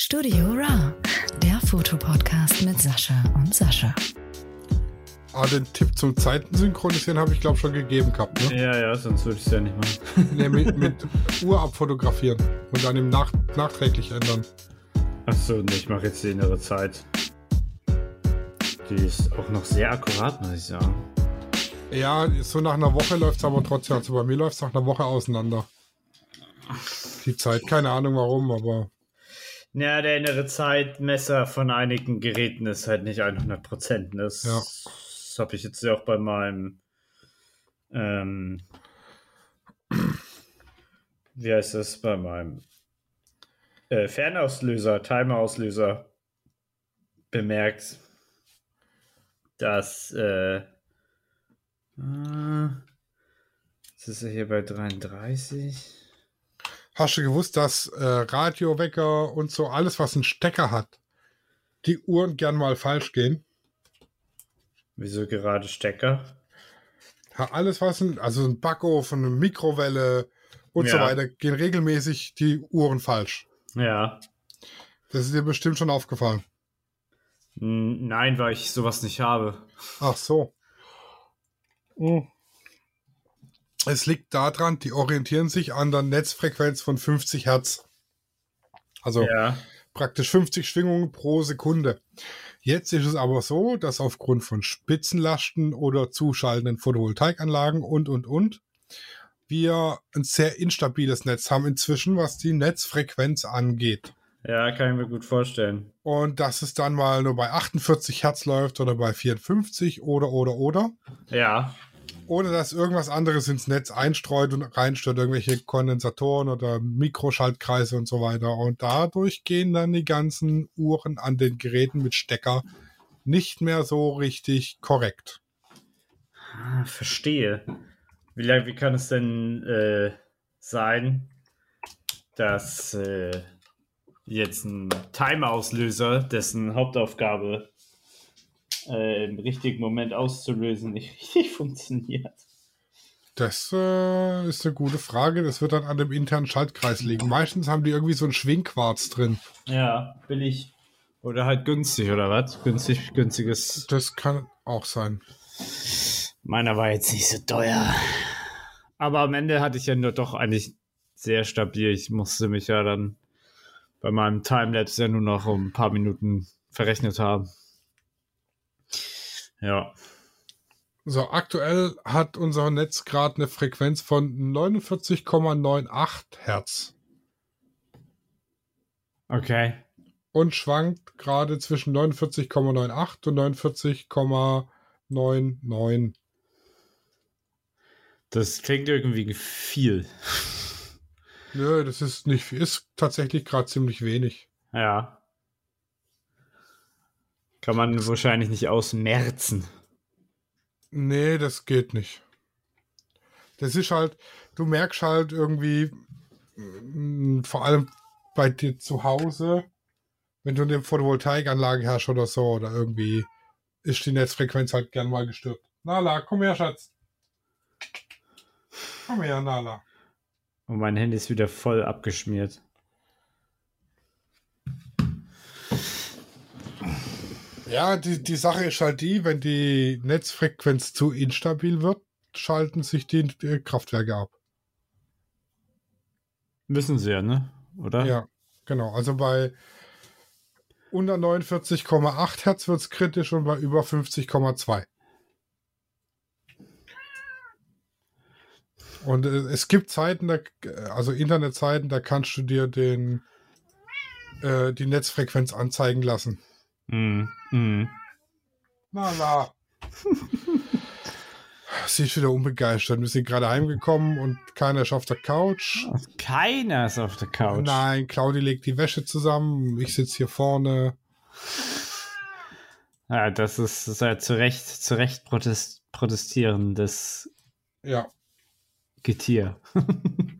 Studio Ra, der Fotopodcast mit Sascha und Sascha. Ah, den Tipp zum Zeitensynchronisieren habe ich, glaube schon gegeben gehabt. Ne? Ja, ja, sonst würde ich es ja nicht machen. nee, mit, mit Uhr abfotografieren und dann im Nach nachträglich ändern. Achso, nee, ich mache jetzt die innere Zeit. Die ist auch noch sehr akkurat, muss ich sagen. Ja, so nach einer Woche läuft es aber trotzdem. Also bei mir läuft es nach einer Woche auseinander. Die Zeit, keine Ahnung warum, aber. Ja, der innere Zeitmesser von einigen Geräten ist halt nicht 100%. Das, Ja. das habe ich jetzt ja auch bei meinem. Ähm, wie heißt das? Bei meinem äh, Fernauslöser, Timerauslöser bemerkt, dass. Äh, äh, ist er hier bei 33. Hast du gewusst, dass äh, Radiowecker und so alles, was einen Stecker hat, die Uhren gern mal falsch gehen? Wieso gerade Stecker? Ja, alles, was ein, also ein Backofen, eine Mikrowelle und so Ja. weiter, gehen regelmäßig die Uhren falsch. Ja. Das ist dir bestimmt schon aufgefallen. Nein, weil ich sowas nicht habe. Ach so. Hm. Es liegt daran, die orientieren sich an der Netzfrequenz von 50 Hertz. Also Ja. praktisch 50 Schwingungen pro Sekunde. Jetzt ist es aber so, dass aufgrund von Spitzenlasten oder zuschaltenden Photovoltaikanlagen und, und, und, wir ein sehr instabiles Netz haben inzwischen, was die Netzfrequenz angeht. Ja, kann ich mir gut vorstellen. Und dass es dann mal nur bei 48 Hertz läuft oder bei 54 oder, oder, oder. Ja. Ohne dass irgendwas anderes ins Netz einstreut und reinstört, irgendwelche Kondensatoren oder Mikroschaltkreise und so weiter. Und dadurch gehen dann die ganzen Uhren an den Geräten mit Stecker nicht mehr so richtig korrekt. Ah, verstehe. Wie lange, wie kann es denn äh, sein, dass äh, jetzt ein Timer-Auslöser, dessen Hauptaufgabe äh, im richtigen Moment auszulösen, nicht richtig funktioniert? Das äh, ist eine gute Frage. Das wird dann an dem internen Schaltkreis liegen. Meistens haben die irgendwie so einen Schwingquarz drin. Ja, billig. Oder halt günstig, oder was? Günstig, günstiges. Das kann auch sein. Meiner war jetzt nicht so teuer. Aber am Ende hatte ich ja nur doch eigentlich sehr stabil. Ich musste mich ja dann bei meinem Timelapse ja nur noch um ein paar Minuten verrechnet haben. Ja. So, aktuell hat unser Netz gerade eine Frequenz von 49,98 Hertz Okay. und schwankt gerade zwischen 49,98 und 49,99. Das klingt irgendwie viel. Nö, das ist nicht viel. Ist tatsächlich gerade ziemlich wenig. Ja. Kann man wahrscheinlich nicht ausmerzen. Nee, das geht nicht. Das ist halt, du merkst halt irgendwie, mm, vor allem bei dir zu Hause, wenn du eine Photovoltaikanlage hast oder so, oder irgendwie ist die Netzfrequenz halt gern mal gestört. Nala, komm her, Schatz. Komm her, Nala. Und mein Handy ist wieder voll abgeschmiert. Ja, die, die Sache ist halt die, wenn die Netzfrequenz zu instabil wird, schalten sich die äh, Kraftwerke ab. Müssen sie ja, ne? Oder? Ja, genau. Also bei unter 49,8 Hertz wird es kritisch und bei über 50,2. Und äh, es gibt Zeiten, da, also Internetseiten, da kannst du dir den, äh, die Netzfrequenz anzeigen lassen. Mhm. Mhm. Na, na. Sie ist wieder unbegeistert. Wir sind gerade heimgekommen und keiner ist auf der Couch. Keiner ist auf der Couch. Nein, Claudi legt die Wäsche zusammen. Ich sitze hier vorne. Ja, das ist, das ist ja zu Recht, zu Recht protest, protestierendes Ja. Getier.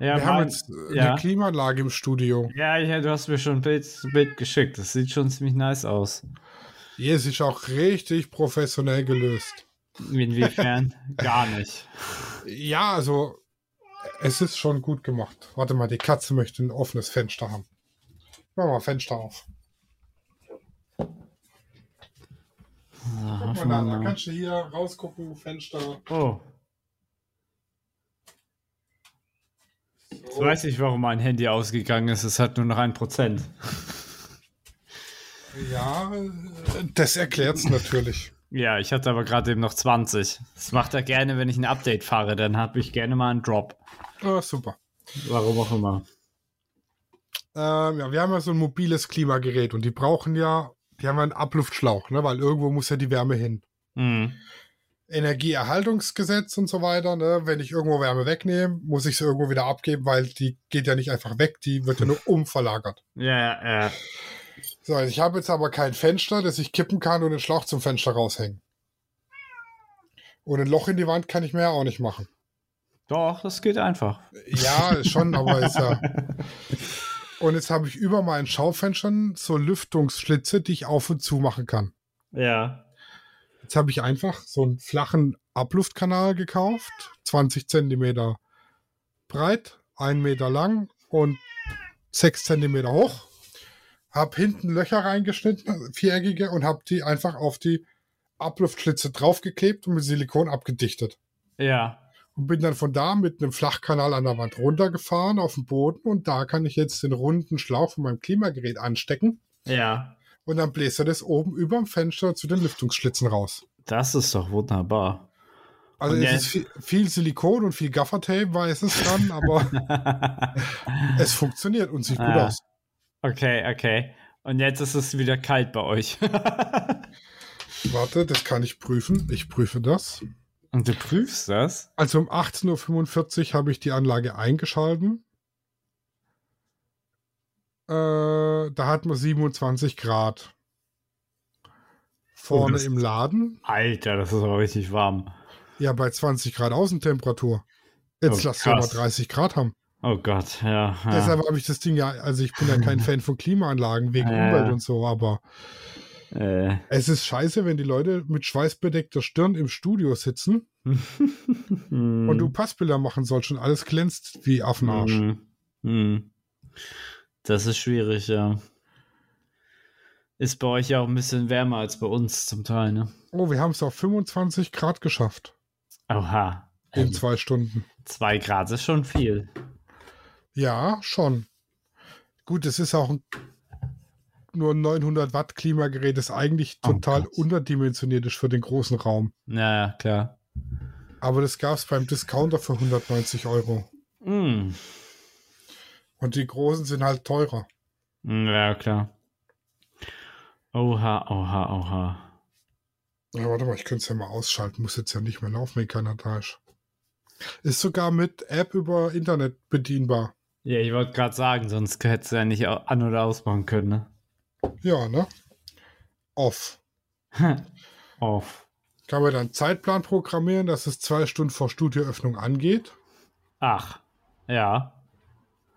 ja, Wir haben mein- jetzt äh, ja. eine Klimaanlage im Studio. ja, ja, du hast mir schon ein Bild, Bild geschickt. Das sieht schon ziemlich nice aus. Hier ist es auch richtig professionell gelöst. Inwiefern? Gar nicht. Ja, also Es ist schon gut gemacht. Warte mal, die Katze möchte ein offenes Fenster haben. Mach mal Fenster auf. Guck mal, da, da kannst du hier rausgucken, Fenster. Oh. Jetzt weiß ich, warum mein Handy ausgegangen ist. Es hat nur noch ein Prozent. Ja, das erklärt's natürlich. Ja, ich hatte aber gerade eben noch 20. Das macht er gerne, wenn ich ein Update fahre. Dann habe ich gerne mal einen Drop. Ah, super. Warum auch immer. Ähm, ja, wir haben ja so ein mobiles Klimagerät und die brauchen ja, die haben ja einen Abluftschlauch, ne, weil irgendwo muss ja die Wärme hin. Mhm. Energieerhaltungsgesetz und so weiter, ne, wenn ich irgendwo Wärme wegnehme, muss ich sie irgendwo wieder abgeben, weil die geht ja nicht einfach weg, die wird ja nur umverlagert. Ja, ja. So, ich habe jetzt aber kein Fenster, das ich kippen kann und den Schlauch zum Fenster raushängen. Und ein Loch in die Wand kann ich mir ja auch nicht machen. Doch, das geht einfach. Ja, schon, aber ist ja. Und jetzt habe ich über meinen Schaufenstern so Lüftungsschlitze, die ich auf und zu machen kann. Ja. Jetzt habe ich einfach so einen flachen Abluftkanal gekauft, 20 Zentimeter breit, 1 Meter lang und 6 Zentimeter hoch. Hab hinten Löcher reingeschnitten, viereckige, und habe die einfach auf die Abluftschlitze draufgeklebt und mit Silikon abgedichtet. Ja. Und bin dann von da mit einem Flachkanal an der Wand runtergefahren auf den Boden und da kann ich jetzt den runden Schlauch von meinem Klimagerät anstecken Ja. Und dann bläst er das oben über dem Fenster zu den Lüftungsschlitzen raus. Das ist doch wunderbar. Also Und es ja- ist viel, viel Silikon und viel Gaffertape, weiß es dran, aber es funktioniert und sieht gut Ah. aus. okay, okay. Und jetzt ist es wieder kalt bei euch. Warte, das kann ich prüfen. Ich prüfe das. Und du prüfst das? Also um 18.45 Uhr habe ich die Anlage eingeschalten. Äh, da hat man 27 Grad. Vorne das- im Laden. Alter, das ist aber richtig warm. Ja, bei 20 Grad Außentemperatur. Jetzt Oh, lass aber krass. 30 Grad haben. Oh Gott, ja. ja. Deshalb habe ich das Ding ja, also ich bin ja kein Fan von Klimaanlagen wegen Ja. Umwelt und so, aber Äh. es ist scheiße, wenn die Leute mit schweißbedeckter Stirn im Studio sitzen und du Passbilder machen sollst und alles glänzt wie Affenarsch. Mhm. Mhm. Das ist schwierig, ja. Ist bei euch ja auch ein bisschen wärmer als bei uns zum Teil, ne? Oh, wir haben es auf 25 Grad geschafft Oha. in Ähm, zwei Stunden. zwei Grad ist schon viel. Ja, schon. Gut, es ist auch ein, nur ein 900 Watt Klimagerät, das eigentlich Oh total Gott. unterdimensioniert ist für den großen Raum. Ja, ja, klar. Aber das gab es beim Discounter für 190 Euro. Mm. Und die großen sind halt teurer. Ja, klar. Oha, oha, oha. Ja, warte mal, ich könnte es ja mal ausschalten. Muss jetzt ja nicht mehr laufen, wenn keiner da ist. Ist sogar mit App über Internet bedienbar. Ja, ich wollte gerade sagen, sonst hättest du ja nicht an- oder ausmachen können, ne? Ja, ne? Off. Auf. Kann man dann Zeitplan programmieren, dass es zwei Stunden vor Studioöffnung angeht. Ach, ja.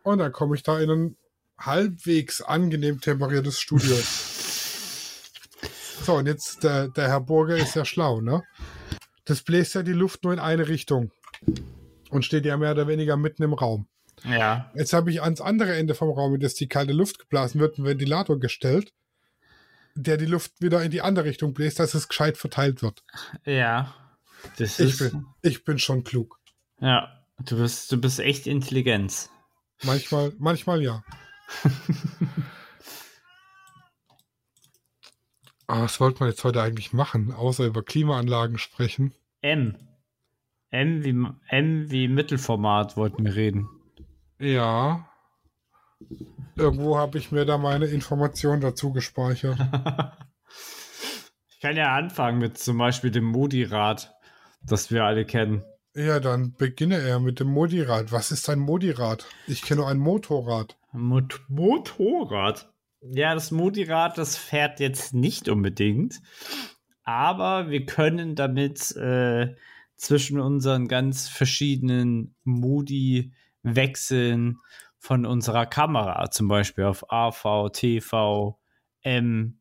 Und dann komme ich da in ein halbwegs angenehm temperiertes Studio. so, und jetzt, der, der Herr Burger ist ja schlau, ne? Das bläst ja die Luft nur in eine Richtung. Und steht ja mehr oder weniger mitten im Raum. Ja. Jetzt habe ich ans andere Ende vom Raum, in das die kalte Luft geblasen wird, einen Ventilator gestellt, der die Luft wieder in die andere Richtung bläst, dass es gescheit verteilt wird. Ja. Das Ich ist. bin, ich bin schon klug. Ja. Du bist, du bist echt Intelligenz. Manchmal, manchmal ja. Aber was wollte man jetzt heute eigentlich machen, außer über Klimaanlagen sprechen? M. M wie, M wie Mittelformat wollten wir reden. Ja. Irgendwo habe ich mir da meine Informationen dazu gespeichert. Ich kann ja anfangen mit zum Beispiel dem Modi-Rad, das wir alle kennen. Ja, dann beginne er mit dem Modirad. Was ist ein Modirad? Ich kenne nur ein Motorrad. Mot Motorrad. Ja, das Modi-Rad, das fährt jetzt nicht unbedingt. Aber wir können damit äh, zwischen unseren ganz verschiedenen Modi wechseln von unserer Kamera. Zum Beispiel auf AV, TV, M,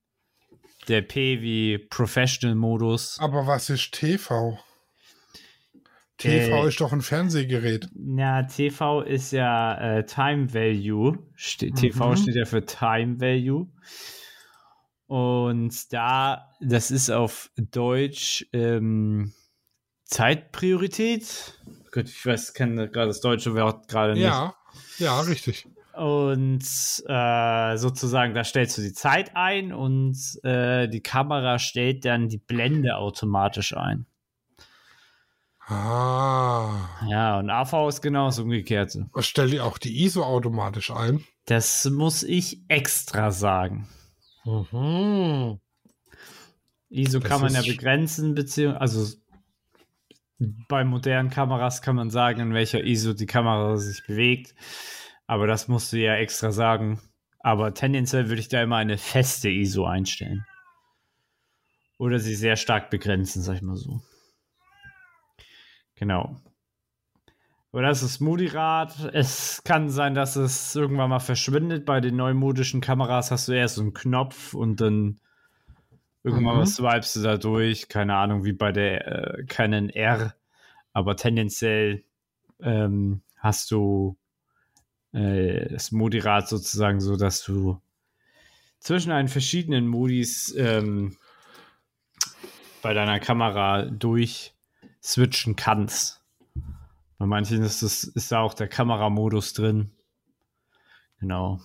der P wie Professional-Modus. Aber was ist TV? TV Äh, ist doch ein Fernsehgerät. Na, TV ist ja äh, Time Value. Ste TV Mhm. steht ja für Time Value. Und da, das ist auf Deutsch ähm, Zeitpriorität. Gott, ich weiß, kenne gerade das deutsche Wort gerade nicht. Ja, ja, richtig. Und äh, sozusagen, da stellst du die Zeit ein und äh, die Kamera stellt dann die Blende automatisch ein. Ah. Ja, und AV ist genau das Umgekehrte. Stell dir auch die ISO automatisch ein. Das muss ich extra sagen. Mhm. ISO Das kann man ja begrenzen, beziehungsweise, also bei modernen Kameras kann man sagen, in welcher ISO die Kamera sich bewegt. Aber das musst du ja extra sagen. Aber tendenziell würde ich da immer eine feste ISO einstellen. Oder sie sehr stark begrenzen, sag ich mal so. Genau. Aber das ist Moody-Rad. Es kann sein, dass es irgendwann mal verschwindet. Bei den neumodischen Kameras hast du erst so einen Knopf und dann irgendwann Mhm. was swipest du da durch. Keine Ahnung, wie bei der äh, Canon R. Aber tendenziell ähm, hast du äh, das Modi-Rad sozusagen so, dass du zwischen einen verschiedenen Modis ähm, bei deiner Kamera durch switchen kannst. Bei manchen ist, das, ist da auch der Kameramodus drin. Genau.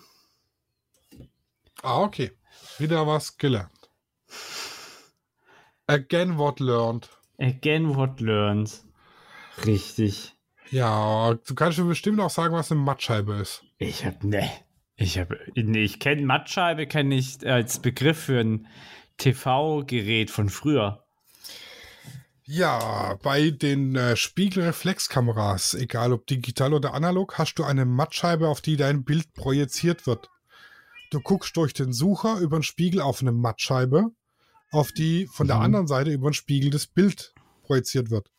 Ah, okay. Wieder was gelernt. Again what learned. Again what learned. Richtig. Ja, du kannst mir bestimmt auch sagen, was eine Mattscheibe ist. Ich hab, ne. Ich hab, nee, ich kenne Mattscheibe, kenne ich als Begriff für ein TV-Gerät von früher. Ja, bei den äh, Spiegelreflexkameras, egal ob digital oder analog, hast du eine Mattscheibe, auf die dein Bild projiziert wird. Du guckst durch den Sucher über den Spiegel auf eine Mattscheibe, auf die von der Mhm. anderen Seite über den Spiegel das Bild projiziert wird.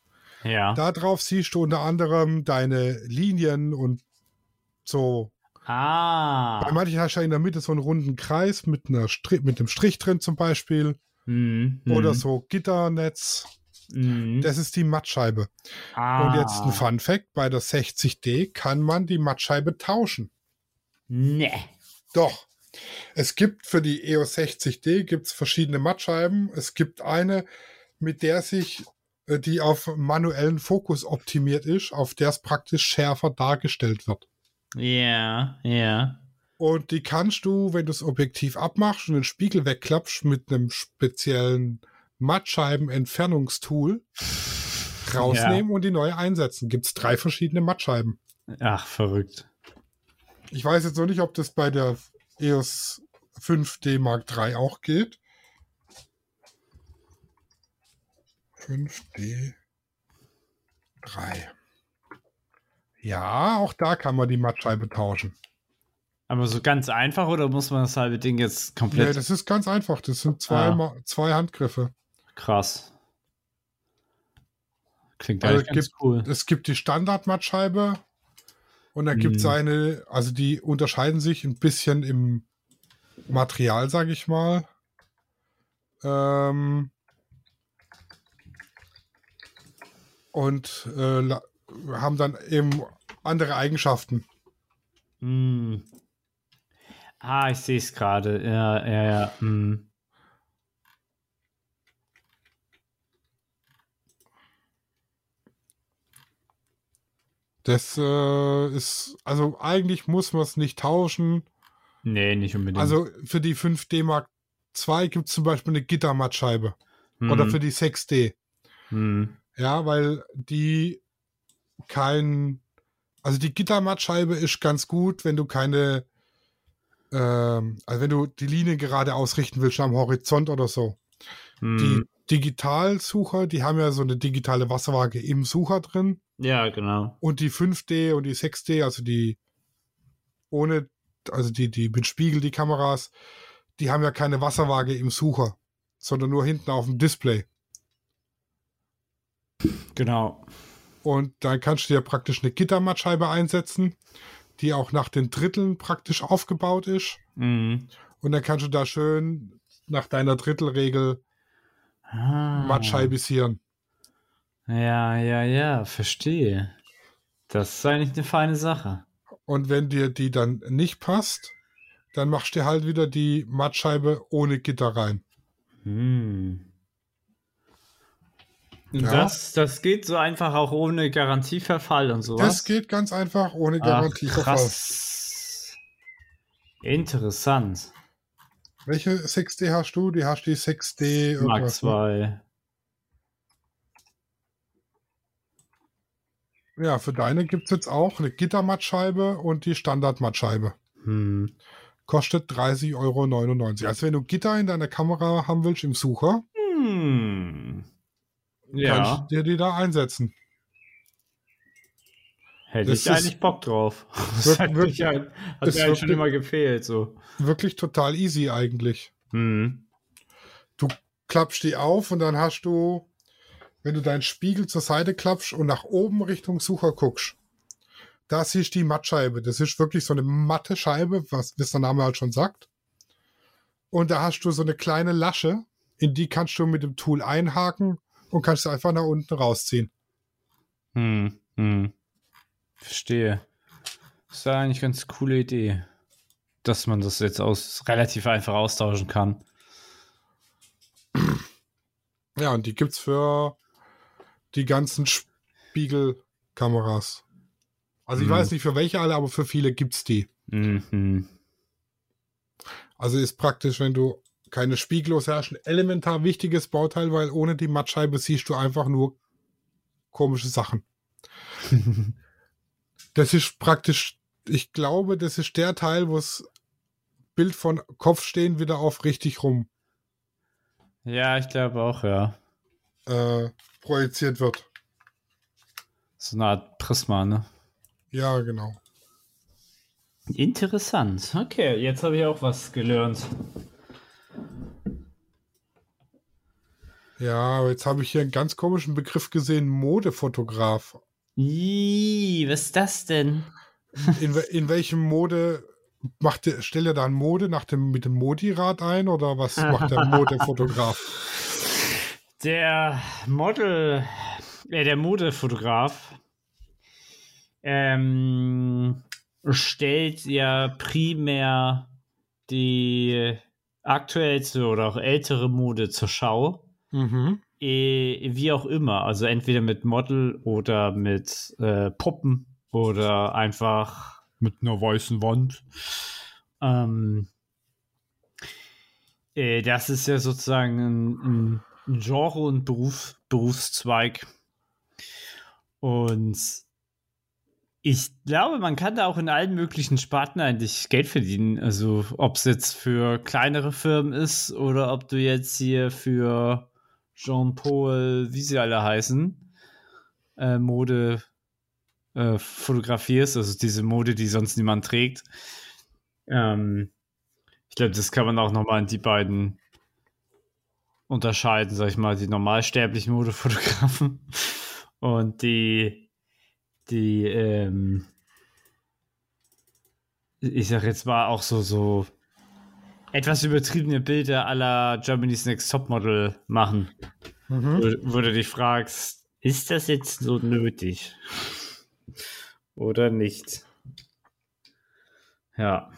Ja. Darauf siehst du unter anderem deine Linien und so. Bei ah. manchen hast du ja in der Mitte so einen runden Kreis mit, einer Strich, mit einem Strich drin zum Beispiel Mhm, oder mhm, so Gitternetz. Mhm. Das ist die Mattscheibe. ah. Und jetzt ein Fun Fact: Bei der 60D kann man die Mattscheibe tauschen. Ne. Doch. Es gibt für die EOS 60D gibt's verschiedene Mattscheiben. Es gibt eine, mit der sich äh, die auf manuellen Fokus optimiert ist, auf der es praktisch schärfer dargestellt wird. Ja, ja. Und die kannst du, wenn du das Objektiv abmachst und den Spiegel wegklappst, mit einem speziellen Mattscheiben-Entfernungstool rausnehmen und die neue einsetzen. Gibt's drei verschiedene Mattscheiben. Ach, verrückt. Ich weiß jetzt noch nicht, ob das bei der EOS 5D Mark III auch geht. 5D 3. Ja, auch da kann man die Mattscheibe tauschen. Aber so ganz einfach oder muss man das halbe Ding jetzt Nee, komplett das ist ganz einfach. Das sind zwei, Ah. Zwei Handgriffe. Krass? Klingt Also ganz gibt- cool. Es gibt die Standard-Mattscheibe und dann gibt es Mhm. eine, also die unterscheiden sich ein bisschen im Material, sage ich mal. Ähm, und äh, haben dann eben andere Eigenschaften. Mm. Ah, ich sehe es gerade. Ja, ja, ja. Mm. Das äh, ist, also eigentlich muss man es nicht tauschen. Nee, nicht unbedingt. Also für die 5D Mark II gibt es zum Beispiel eine Gittermattscheibe Mm. oder für die 6D. Mm. Ja, weil die kein, also die Gittermattscheibe ist ganz gut, wenn du keine, ähm, also wenn du die Linie gerade ausrichten willst am Horizont oder so. Mm. Die Digitalsucher, die haben ja so eine digitale Wasserwaage im Sucher drin Ja, genau. und die 5D und die 6D, also die ohne, also die, die mit Spiegel, die Kameras, die haben ja keine Wasserwaage im Sucher, sondern nur hinten auf dem Display. Genau. Und dann kannst du ja praktisch eine Gittermattscheibe einsetzen, die auch nach den Dritteln praktisch aufgebaut ist. Mm. Und dann kannst du da schön nach deiner Drittelregel Ah. Mattscheibisieren. Ja, ja, ja, verstehe. Das ist eigentlich eine feine Sache. Und wenn dir die dann nicht passt, dann machst du halt wieder die Mattscheibe ohne Gitter rein. Hm. Ja. Das, das geht so einfach auch ohne Garantieverfall und sowas. Das geht ganz einfach ohne Ach, Garantieverfall. krass. Interessant. Welche 6D hast du? Die hast die 6D Mark irgendwas, ne? 2. Ja, für deine gibt es jetzt auch eine Gittermattscheibe und die Standardmattscheibe. Hm. Kostet 30,99 Euro. Also wenn du Gitter in deiner Kamera haben willst im Sucher, Hm. kannst Ja, du dir die da einsetzen. hätte das ich ist- eigentlich Bock drauf. Das hat, ja, hat ist mir eigentlich schon wirklich- immer gefehlt. So. Wirklich total easy eigentlich. Hm. Klappst die auf und dann hast du, wenn du deinen Spiegel zur Seite klappst und nach oben Richtung Sucher guckst, da siehst du die Mattscheibe. Das ist wirklich so eine matte Scheibe, was, was der Name halt schon sagt. Und da hast du so eine kleine Lasche, in die kannst du mit dem Tool einhaken und kannst sie einfach nach unten rausziehen. Hm. Hm. Verstehe. Das ist eigentlich eine ganz coole Idee. Dass man das jetzt aus relativ einfach austauschen kann. Ja, und die gibt's für die ganzen Spiegelkameras. Also ich Mhm. weiß nicht für welche alle, aber für viele gibt's die. Mhm. Also ist praktisch, wenn du keine Spiegellose hast, ein elementar wichtiges Bauteil, weil ohne die Mattscheibe siehst du einfach nur komische Sachen. Das ist praktisch, ich glaube, das ist der Teil, wo das Bild von Kopf stehen wieder auf richtig rum ja, ich glaube auch, ja. Äh, projiziert wird. So eine Art Prisma, ne? Ja, genau. Interessant. Okay, jetzt habe ich auch was gelernt. Ja, aber jetzt habe ich hier einen ganz komischen Begriff gesehen, Modefotograf. Ih, was ist das denn? In, in welchem Mode macht der, stellt er dann Mode nach dem, mit dem Modirad ein oder was macht der Modefotograf? Der Model, äh, der Modefotograf ähm, stellt ja primär die aktuellste oder auch ältere Mode zur Schau. Mhm. Eh, wie auch immer. Also entweder mit Model oder mit äh, Puppen oder einfach mit einer weißen Wand. Ähm, äh, das ist ja sozusagen ein, ein Genre und Beruf, Berufszweig. Und ich glaube, man kann da auch in allen möglichen Sparten eigentlich Geld verdienen. Also ob es jetzt für kleinere Firmen ist oder ob du jetzt hier für Jean-Paul, wie sie alle heißen, äh, Mode äh, fotografierst, also diese Mode, die sonst niemand trägt. Ähm, ich glaube, das kann man auch nochmal in die beiden unterscheiden, sag ich mal, die normalsterblichen Modefotografen und die, die, ähm, ich sag jetzt mal auch so, so etwas übertriebene Bilder aller Germany's Next Topmodel machen, Mhm. wo, wo du dich fragst, ist das jetzt so nötig? Oder nicht? Ja.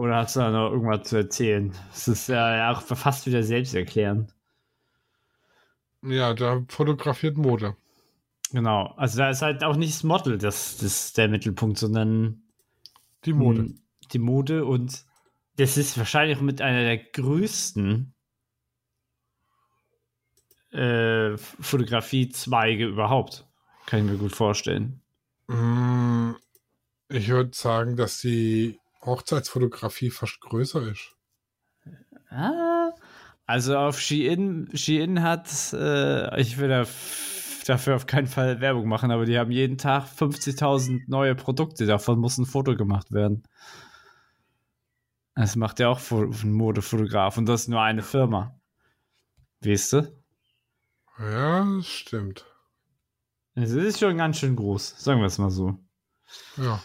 Oder hast du da noch irgendwas zu erzählen? Es ist ja auch fast wieder selbsterklärend. Ja, der fotografiert Mode. Genau. Also da ist halt auch nicht das Model das, das der Mittelpunkt, sondern Die Mode. Hm, Die Mode und das ist wahrscheinlich mit einer der größten äh, Fotografie-Zweige überhaupt. Kann ich mir gut vorstellen. Mm, Ich würde sagen, dass die Hochzeitsfotografie fast größer ist. Ah, also auf Shein, Shein hat, äh, ich will da dafür auf keinen Fall Werbung machen, aber die haben jeden Tag 50.000 neue Produkte, davon muss ein Foto gemacht werden. Das macht ja auch ein Modefotograf und das ist nur eine Firma. Weißt du? Ja, das stimmt. Es ist schon ganz schön groß, sagen wir es mal so. Ja.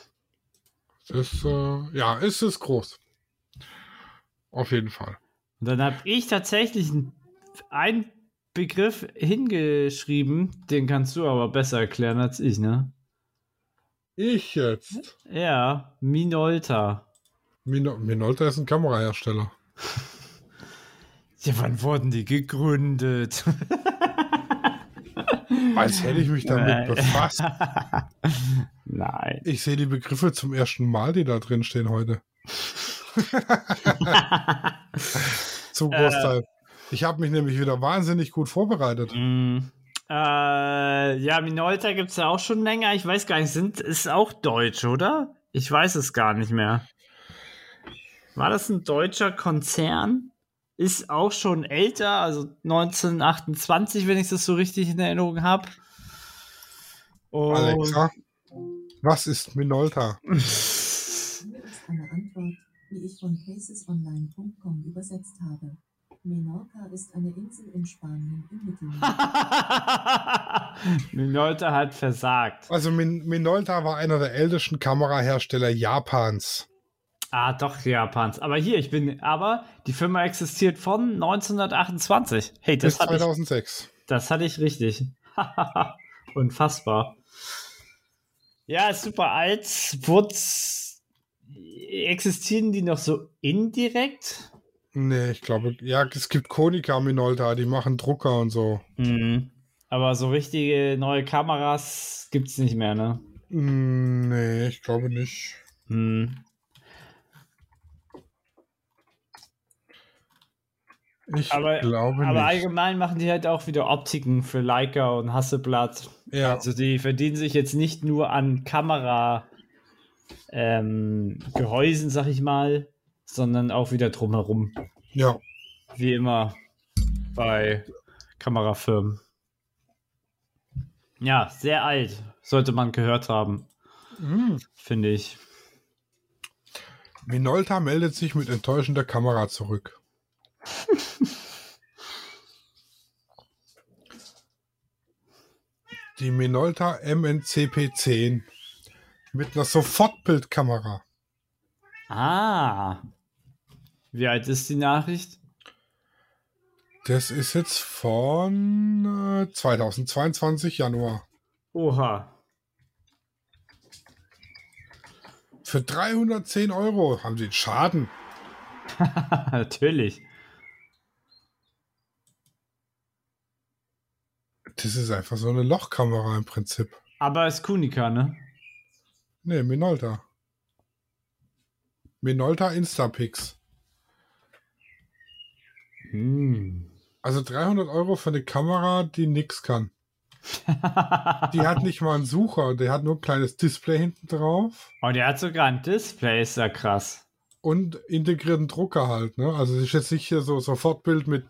Das, äh, ja, ist es groß. Auf jeden Fall. Und dann habe ich tatsächlich ein, ein Begriff hingeschrieben, den kannst du aber besser erklären als ich, ne? Ich jetzt. Ja, Minolta. Mino Minolta ist ein Kamerahersteller. Ja, wann wurden die gegründet? Als hätte ich mich damit befasst. Nein. Ich sehe die Begriffe zum ersten Mal, die da drin stehen heute. Zum Großteil. Ich habe mich nämlich wieder wahnsinnig gut vorbereitet. Mm, äh, ja, Minolta gibt es ja auch schon länger. Ich weiß gar nicht, sind, ist auch deutsch, oder? Ich weiß es gar nicht mehr. War das ein deutscher Konzern? Ist auch schon älter, also 1928, wenn ich das so richtig in Erinnerung habe. Alexa, was ist Minolta? ist eine Antwort, die ich von casesonline.com übersetzt habe. Menorca ist eine Insel in Spanien im Mittelmeer. Minolta hat versagt. Also Min Minolta war einer der ältesten Kamerahersteller Japans. Ah, doch, Japans. Aber hier, ich bin, aber die Firma existiert von 1928. Hey, das Bis hatte ich 2006. Das hatte ich richtig. Unfassbar. Ja, ist super alt. Wurz, existieren die noch so indirekt? Nee, ich glaube, ja, es gibt Konica Minolta, die machen Drucker und so. Mhm. Aber so richtige neue Kameras gibt es nicht mehr, ne? Mm, Nee, ich glaube nicht. Mhm. Ich Aber, glaube aber nicht. allgemein machen die halt auch wieder Optiken für Leica und Hasselblatt. Ja, Also die verdienen sich jetzt nicht nur an Kamera ähm, Gehäusen, sag ich mal, sondern auch wieder drumherum. ja. Wie immer bei Kamerafirmen. Ja, sehr alt. Sollte man gehört haben, Mm. finde ich. Minolta meldet sich mit enttäuschender Kamera zurück. Die Minolta MNCP10 mit einer Sofortbildkamera. Ah. Wie alt ist die Nachricht? Das ist jetzt von äh, 2022 Januar. Oha. Für 310 Euro haben sie einen Schaden. Natürlich. Das ist einfach so eine Lochkamera im Prinzip. Aber ist Kunika, ne? Nee, Minolta. Minolta Instapix. Hm. Also 300 Euro für eine Kamera, die nix kann. Die hat nicht mal einen Sucher, der hat nur ein kleines Display hinten drauf Und der hat sogar ein Display, ist ja krass. und integrierten Drucker halt. Ne? Also es ist jetzt nicht hier so Sofortbild mit,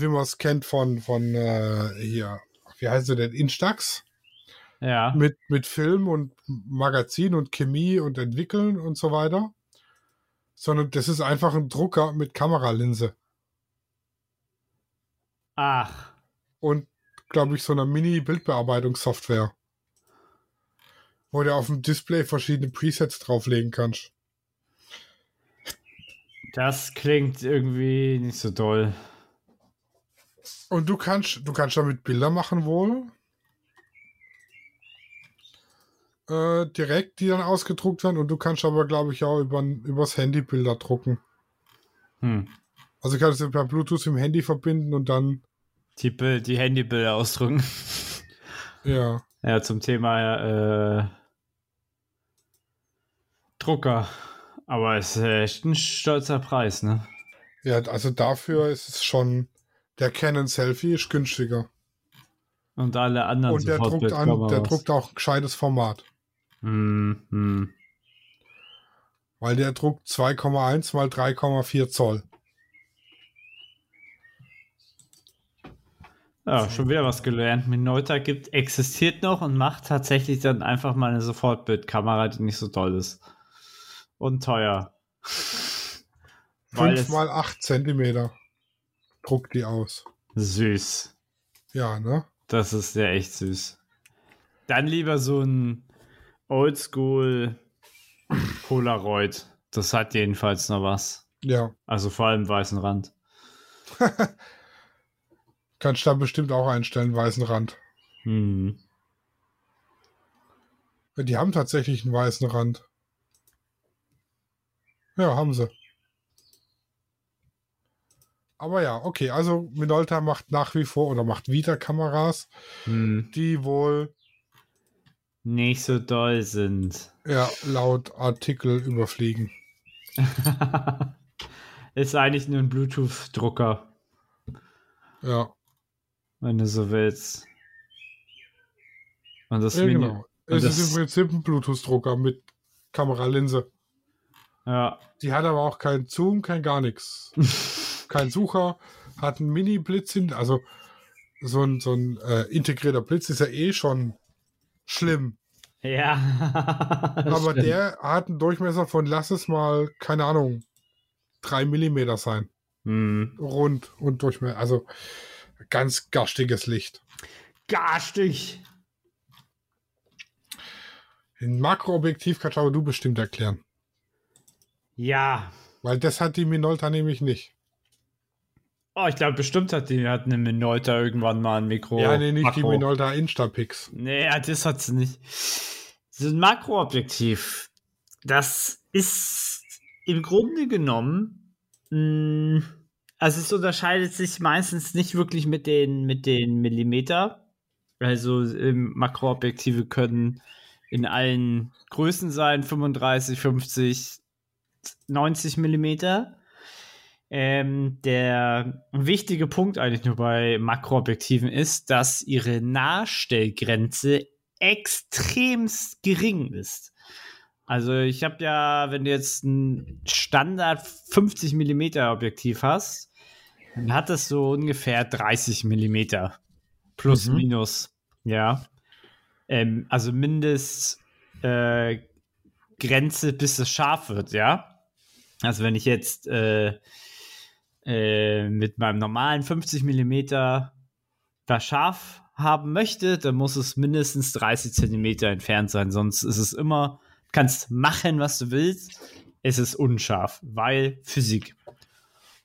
wie man es kennt von, von äh, hier, wie heißt sie denn, Instax? Ja. Mit, mit Film und Magazin und Chemie und Entwickeln und so weiter. Sondern das ist einfach ein Drucker mit Kameralinse. Ach. und, glaube ich, so einer Mini-Bildbearbeitungssoftware. Wo du auf dem Display verschiedene Presets drauflegen kannst. Das klingt irgendwie nicht so doll. Und du kannst, du kannst damit Bilder machen wohl. Äh, direkt, die dann ausgedruckt werden. Und du kannst aber, glaube ich, auch über, übers Handy Bilder drucken. Hm. Also kannst du per Bluetooth im Handy verbinden und dann, Die, Bild, die Handybilder ausdrücken. ja. Ja, zum Thema äh, Drucker. Aber es ist echt ein stolzer Preis, ne? Ja, also dafür ist es schon, der Canon Selfie ist günstiger. Und alle anderen Und der druckt an, der druckt auch ein gescheites Format. Hm. Weil der druckt 2,1 mal 3,4 Zoll. Ja, schon wieder was gelernt. Minolta gibt, existiert noch und macht tatsächlich dann einfach mal eine Sofortbildkamera, die nicht so toll ist. Und teuer. Weil 5 es mal 8 Zentimeter druckt die aus. süß. Ja, ne? Das ist ja echt süß. Dann lieber so ein Oldschool Polaroid. Das hat jedenfalls noch was. Ja. Also vor allem weißen Rand. Kannst da bestimmt auch einstellen, weißen Rand. Hm. Die haben tatsächlich einen weißen Rand. Ja, haben sie. Aber ja, okay, also Minolta macht nach wie vor oder macht wieder Kameras, Hm. die wohl Nicht so doll sind. ja, laut Artikel überfliegen. Ist eigentlich nur ein Bluetooth-Drucker, Ja, wenn du so willst. Und das ja Mini- genau. und Es das- ist im Prinzip ein Bluetooth-Drucker mit Kameralinse. Ja. Die hat aber auch keinen Zoom, kein gar nichts. kein Sucher, hat einen Mini-Blitz hin, also so ein, so ein äh, integrierter Blitz ist ja eh schon schlimm. Ja. aber Stimmt. der hat einen Durchmesser von, lass es mal, keine Ahnung, drei Millimeter sein. Hm. Rund und Durchmesser. Also ganz garstiges Licht. Garstig. Ein Makroobjektiv kannst aber du bestimmt erklären. Ja. Weil das hat die Minolta nämlich nicht. Oh, ich glaube, bestimmt hat die hat eine Minolta irgendwann mal ein Mikro. ja, nee, nicht die Makro. Minolta Instapix. Nee, das hat sie nicht. So ein Makroobjektiv, das ist im Grunde genommen, mh, also es unterscheidet sich meistens nicht wirklich mit den, mit den Millimeter. Also ähm, Makroobjektive können in allen Größen sein, 35, 50, 90 Millimeter. Ähm, der wichtige Punkt eigentlich nur bei Makroobjektiven ist, dass ihre Nahstellgrenze extremst gering ist. Also ich habe ja, wenn du jetzt ein Standard 50 Millimeter Objektiv hast, dann hat das so ungefähr 30 Millimeter plus Mhm. minus, ja. Ähm, also Mindest äh, Grenze, bis es scharf wird, ja. Also wenn ich jetzt äh, äh, mit meinem normalen 50 Millimeter was scharf haben möchte, dann muss es mindestens 30 Zentimeter entfernt sein. Sonst ist es immer, kannst machen, was du willst, es ist unscharf, weil Physik.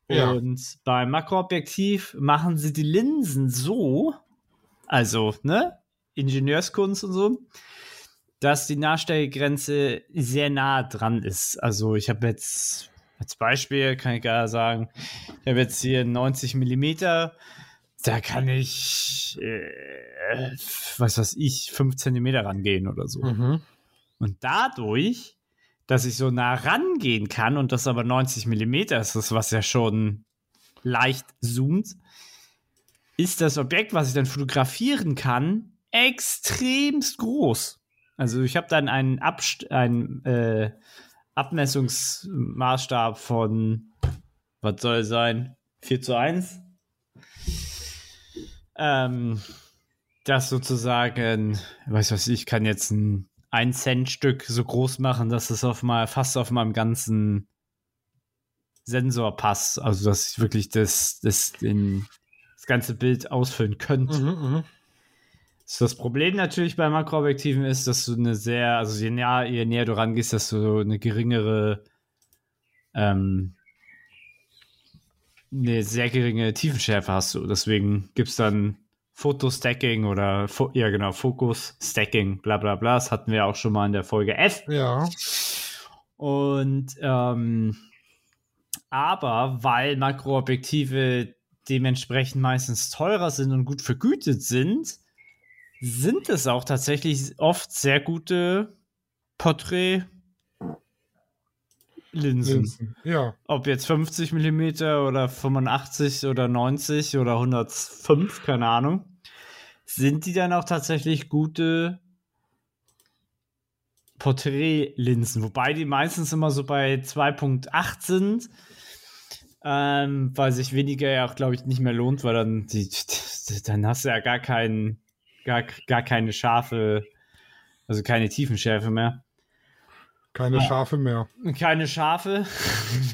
Ja. Und beim Makroobjektiv machen sie die Linsen so, also, ne, Ingenieurskunst und so, dass die Nahstellgrenze sehr nah dran ist. Also, ich habe jetzt als Beispiel, kann ich gerade sagen, ich habe jetzt hier 90 Millimeter, da kann ich, äh, was weiß ich, 5 Zentimeter rangehen oder so. Mhm. Und dadurch, dass ich so nah rangehen kann und das aber 90 Millimeter ist, das was ja schon leicht zoomt, ist das Objekt, was ich dann fotografieren kann, extremst groß. Also ich habe dann einen, Abst einen äh, Abmessungsmaßstab von, was soll sein, 4 zu 1. Ähm, das sozusagen, weiß was ich, kann jetzt ein 1 Cent Stück so groß machen, dass es auf mal fast auf meinem ganzen Sensor passt. Also dass ich wirklich das, das, den, das ganze Bild ausfüllen könnte. Mhm, mhm. Das Problem natürlich bei Makroobjektiven ist, dass du eine sehr, also je näher, je näher du rangehst, dass du eine geringere, ähm, eine sehr geringe Tiefenschärfe hast du. Deswegen gibt es dann Fotostacking oder, Fo ja genau, Fokus-Stacking, bla bla bla. Das hatten wir auch schon mal in der Folge F. Ja. Und ähm, aber weil Makroobjektive dementsprechend meistens teurer sind und gut vergütet sind, sind es auch tatsächlich oft sehr gute Porträtlinsen. Linsen. Ja. Ob jetzt 50 mm oder 85 oder 90 oder 105, keine Ahnung, sind die dann auch tatsächlich gute Porträtlinsen, wobei die meistens immer so bei 2.8 sind, ähm, weil sich weniger ja auch, glaube ich, nicht mehr lohnt, weil dann, die, dann hast du ja gar keinen, gar, gar keine scharfe, also keine Tiefenschärfe mehr. Keine Schafe mehr. Keine Schafe.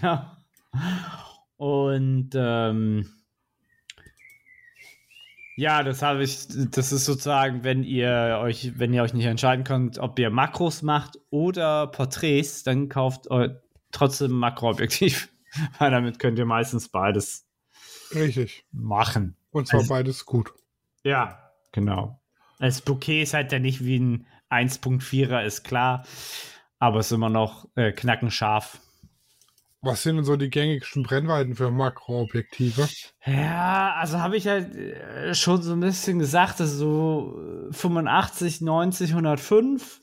Genau. Und ähm, ja, das habe ich, das ist sozusagen, wenn ihr euch, wenn ihr euch nicht entscheiden könnt, ob ihr Makros macht oder Porträts, dann kauft euch trotzdem Makroobjektiv. Weil damit könnt ihr meistens beides Richtig. machen. Und zwar Also- beides gut. Ja, genau. Das Bouquet ist halt ja nicht wie ein 1.4er, ist klar. Aber es ist immer noch äh, knackenscharf. Was sind denn so die gängigsten Brennweiten für Makroobjektive? Ja, also habe ich halt äh, schon so ein bisschen gesagt, dass so äh, 85, 90, 105.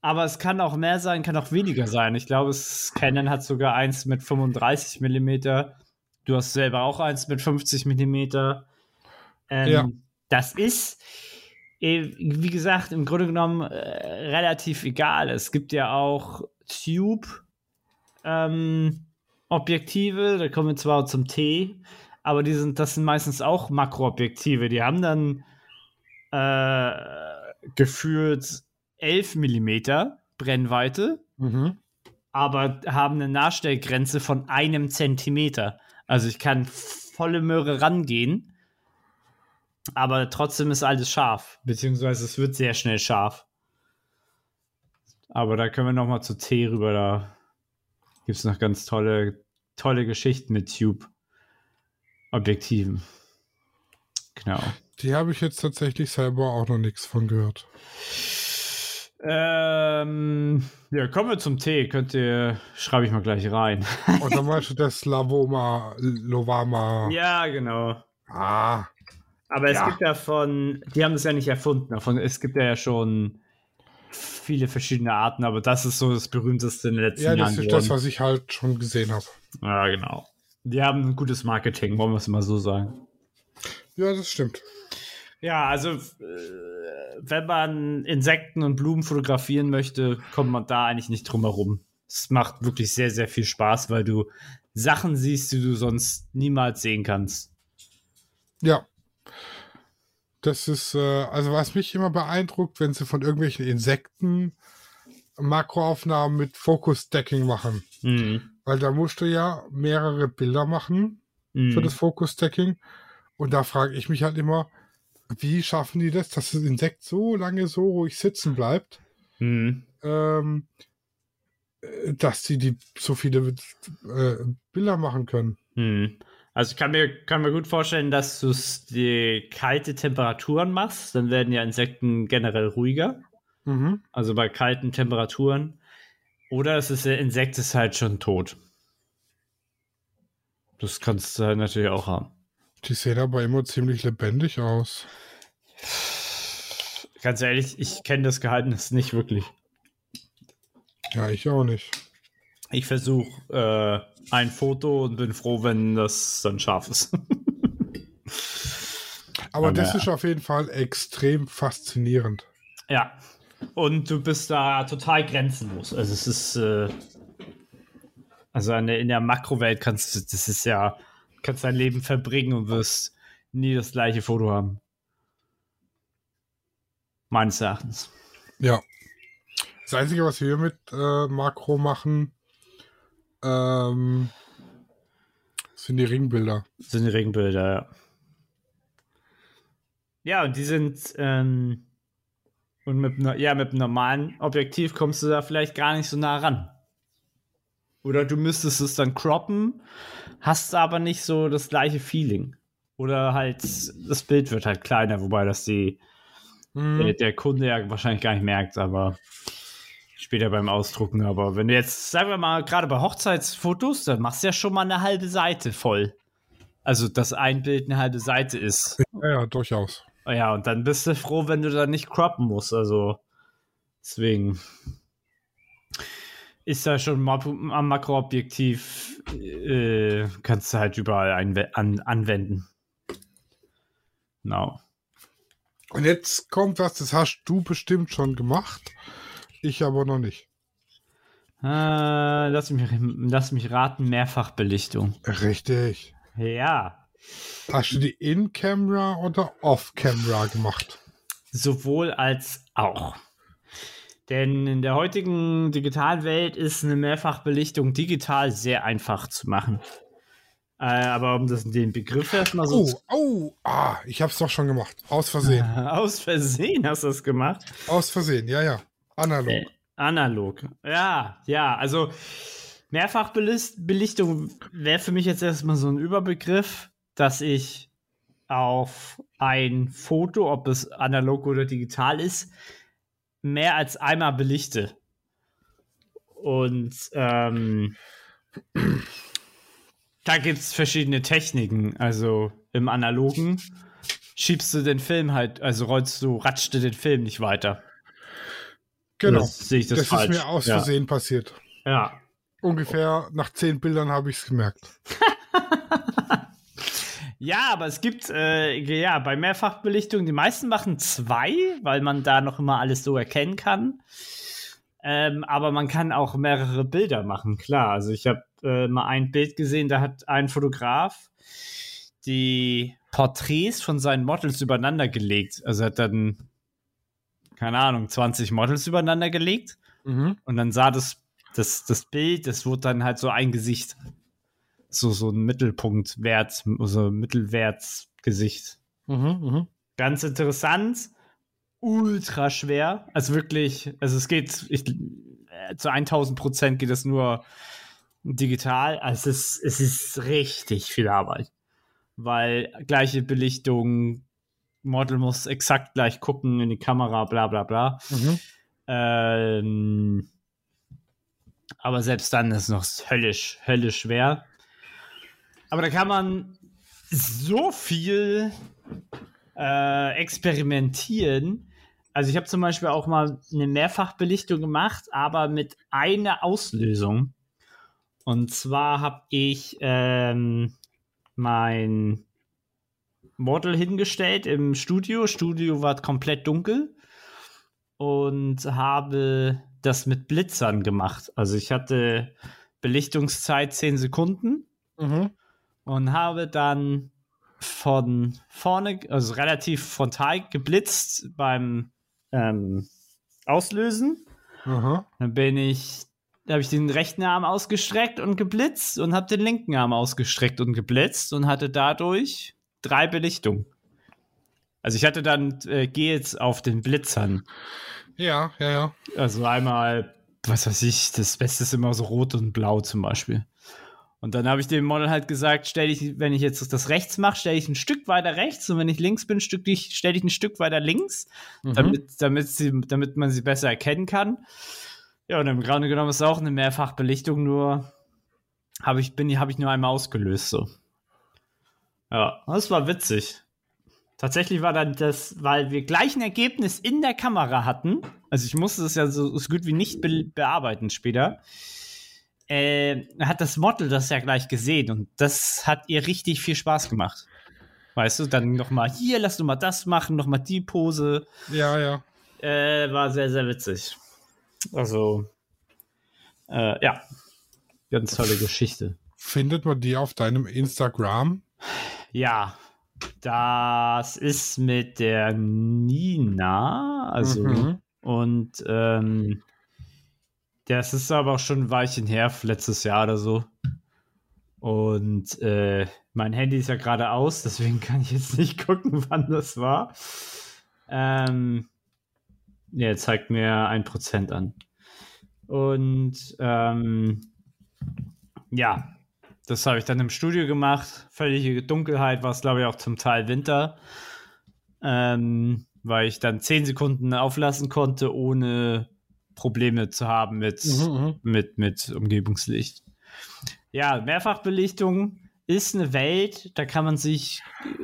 Aber es kann auch mehr sein, kann auch weniger sein. Ich glaube, Canon hat sogar eins mit 35 Millimeter. Du hast selber auch eins mit 50 Millimeter. Ähm, Ja. Das ist, wie gesagt, im Grunde genommen äh, relativ egal. Es gibt ja auch Tube ähm, Objektive, da kommen wir zwar zum T, aber die sind, das sind meistens auch Makroobjektive. Die haben dann äh, gefühlt 11 Millimeter Brennweite, Mhm. aber haben eine Nachstellgrenze von einem Zentimeter. Also ich kann volle Möhre rangehen, aber trotzdem ist alles scharf, beziehungsweise es wird sehr schnell scharf. Aber da können wir noch mal zu T rüber, da gibt es noch ganz tolle, tolle Geschichten mit Tube-Objektiven. Genau. Die habe ich jetzt tatsächlich selber auch noch nichts von gehört. Ähm, ja, kommen wir zum T. Könnt ihr, schreibe ich mal gleich rein. Und dann meinst du das Lavoma, Lovama. ja, genau. Ah, Aber es Ja. gibt davon, die haben das ja nicht erfunden, davon, es gibt ja schon viele verschiedene Arten, aber das ist so das berühmteste in den letzten ja, das Jahren ist das, was ich halt schon gesehen habe. Ja, genau. Die haben ein gutes Marketing, wollen wir es mal so sagen. Ja, das stimmt. Ja, also äh, wenn man Insekten und Blumen fotografieren möchte, kommt man da eigentlich nicht drum herum. Es macht wirklich sehr, sehr viel Spaß, weil du Sachen siehst, die du sonst niemals sehen kannst. Ja. Das ist, äh, also was mich immer beeindruckt, wenn sie von irgendwelchen Insekten Makroaufnahmen mit Focus-Stacking machen. Mhm. Weil da musst du ja mehrere Bilder machen für Mhm. das Focus-Stacking. Und da frage ich mich halt immer, wie schaffen die das, dass das Insekt so lange so ruhig sitzen bleibt, Mhm. ähm, äh, dass sie die so viele äh, Bilder machen können. Hm. Also ich kann mir, kann mir gut vorstellen, dass du die kalte Temperaturen machst, dann werden ja Insekten generell ruhiger. Mhm. Also bei kalten Temperaturen. Oder es ist der Insekt ist halt schon tot. Das kannst du halt natürlich auch haben. Die sehen aber immer ziemlich lebendig aus. Ganz ehrlich, ich kenne das Geheimnis nicht wirklich. Ja, ich auch nicht. Ich versuche äh, ein Foto und bin froh, wenn das dann scharf ist. Aber Aber das ja. ist auf jeden Fall extrem faszinierend. Ja. Und du bist da total grenzenlos. Also es ist, äh, also in der, in der Makrowelt kannst du, das ist ja, kannst dein Leben verbringen und wirst nie das gleiche Foto haben. Meines Erachtens. Ja. Das Einzige, was wir mit äh, Makro machen, ähm, sind die Ringbilder. Das sind die Regenbilder, ja. Ja, und die sind, ähm, und mit, ja, mit einem normalen Objektiv kommst du da vielleicht gar nicht so nah ran. Oder du müsstest es dann croppen, hast aber nicht so das gleiche Feeling. Oder halt, das Bild wird halt kleiner, wobei das die, Hm. der, der Kunde ja wahrscheinlich gar nicht merkt, aber später beim Ausdrucken. Aber wenn du jetzt, sagen wir mal, gerade bei Hochzeitsfotos, dann machst du ja schon mal eine halbe Seite voll. Also, dass ein Bild eine halbe Seite ist. Ja, ja, durchaus. Ja, und dann bist du froh, wenn du da nicht croppen musst. Also, deswegen ist da schon am Makroobjektiv, äh, kannst du halt überall an, anwenden. Genau. Und jetzt kommt was, das hast du bestimmt schon gemacht. Ich aber noch nicht. Äh, lass, mich, lass mich raten, Mehrfachbelichtung. Richtig. Ja, Hast du die In-Camera oder Off-Camera gemacht? sowohl als auch. Denn in der heutigen digitalen Welt ist eine Mehrfachbelichtung digital sehr einfach zu machen. Äh, aber um das, den Begriff erstmal so Oh, oh, ah, ich hab's doch schon gemacht. Aus Versehen. aus Versehen hast du das gemacht. Aus Versehen, ja, ja. Analog. Äh, analog. Ja, ja, also Mehrfachbelichtung wäre für mich jetzt erstmal so ein Überbegriff, dass ich auf ein Foto, ob es analog oder digital ist, mehr als einmal belichte. Und ähm, da gibt es verschiedene Techniken. Also im Analogen schiebst du den Film halt, also rollst du, ratscht du den Film nicht weiter. Genau. Das sehe ich das, Das, falsch. ist mir aus ja. Versehen passiert. Ja. Ungefähr nach zehn Bildern habe ich es gemerkt. Ja, aber es gibt, äh, ja, bei Mehrfachbelichtung, die meisten machen zwei, weil man da noch immer alles so erkennen kann. Ähm, aber man kann auch mehrere Bilder machen, klar. Also ich habe äh, mal ein Bild gesehen, da hat ein Fotograf die Porträts von seinen Models übereinander gelegt. Also er hat dann, keine Ahnung, 20 Models übereinander gelegt Mhm. und dann sah das, das, das Bild, das wurde dann halt so ein Gesicht. So, so ein Mittelpunktwert, also Mittelwertsgesicht. Mhm. Mhm. Ganz interessant, ultra schwer. Also wirklich, also es geht, ich, äh, zu 1000 Prozent geht es nur digital. Also es ist, es ist richtig viel Arbeit. Weil gleiche Belichtung, Model muss exakt gleich gucken in die Kamera, bla bla bla. Mhm. Ähm, aber selbst dann ist es noch höllisch, höllisch schwer. Aber da kann man so viel äh, experimentieren. Also ich habe zum Beispiel auch mal eine Mehrfachbelichtung gemacht, aber mit einer Auslösung. Und zwar habe ich ähm, mein Model hingestellt im Studio. Studio war komplett dunkel und habe das mit Blitzern gemacht. Also ich hatte Belichtungszeit 10 Sekunden Mhm. und habe dann von vorne, also relativ frontal geblitzt beim ähm, Auslösen. Aha. Dann bin ich, habe ich den rechten Arm ausgestreckt und geblitzt und habe den linken Arm ausgestreckt und geblitzt und hatte dadurch drei Belichtungen. Also ich hatte dann äh, Gels auf den Blitzern. Ja, ja, ja. Also einmal, was weiß ich, das Beste ist immer so rot und blau zum Beispiel. Und dann habe ich dem Model halt gesagt, stell dich, wenn ich jetzt das rechts mache, stelle ich ein Stück weiter rechts und wenn ich links bin, stelle ich ein Stück weiter links, Mhm. damit, damit, sie, damit man sie besser erkennen kann. Ja, und im Grunde genommen ist es auch eine Mehrfachbelichtung, nur habe ich, bin, habe ich nur einmal ausgelöst. So. Ja, das war witzig. Tatsächlich war dann das, weil wir gleich ein Ergebnis in der Kamera hatten. Also ich musste es ja so, so gut wie nicht be bearbeiten später. Äh, hat das Model das ja gleich gesehen und das hat ihr richtig viel Spaß gemacht. Weißt du, dann nochmal hier, lass du mal das machen, nochmal die Pose. Ja, ja. Äh, war sehr, sehr witzig. Also, äh, ja, ganz tolle Geschichte. Findet man die auf deinem Instagram? Ja, das ist mit der Nina, also Mhm. und ähm, das ist aber auch schon ein Weilchen her, letztes Jahr oder so. Und äh, mein Handy ist ja gerade aus, deswegen kann ich jetzt nicht gucken, wann das war. Ähm, ja, zeigt mir ein Prozent an. Und ähm, ja, das habe ich dann im Studio gemacht. Völlige Dunkelheit war es, glaube ich, auch zum Teil Winter. Ähm, weil ich dann 10 Sekunden auflassen konnte, ohne Probleme zu haben mit, Mhm, mit, mit Umgebungslicht. Ja, Mehrfachbelichtung ist eine Welt, da kann man sich.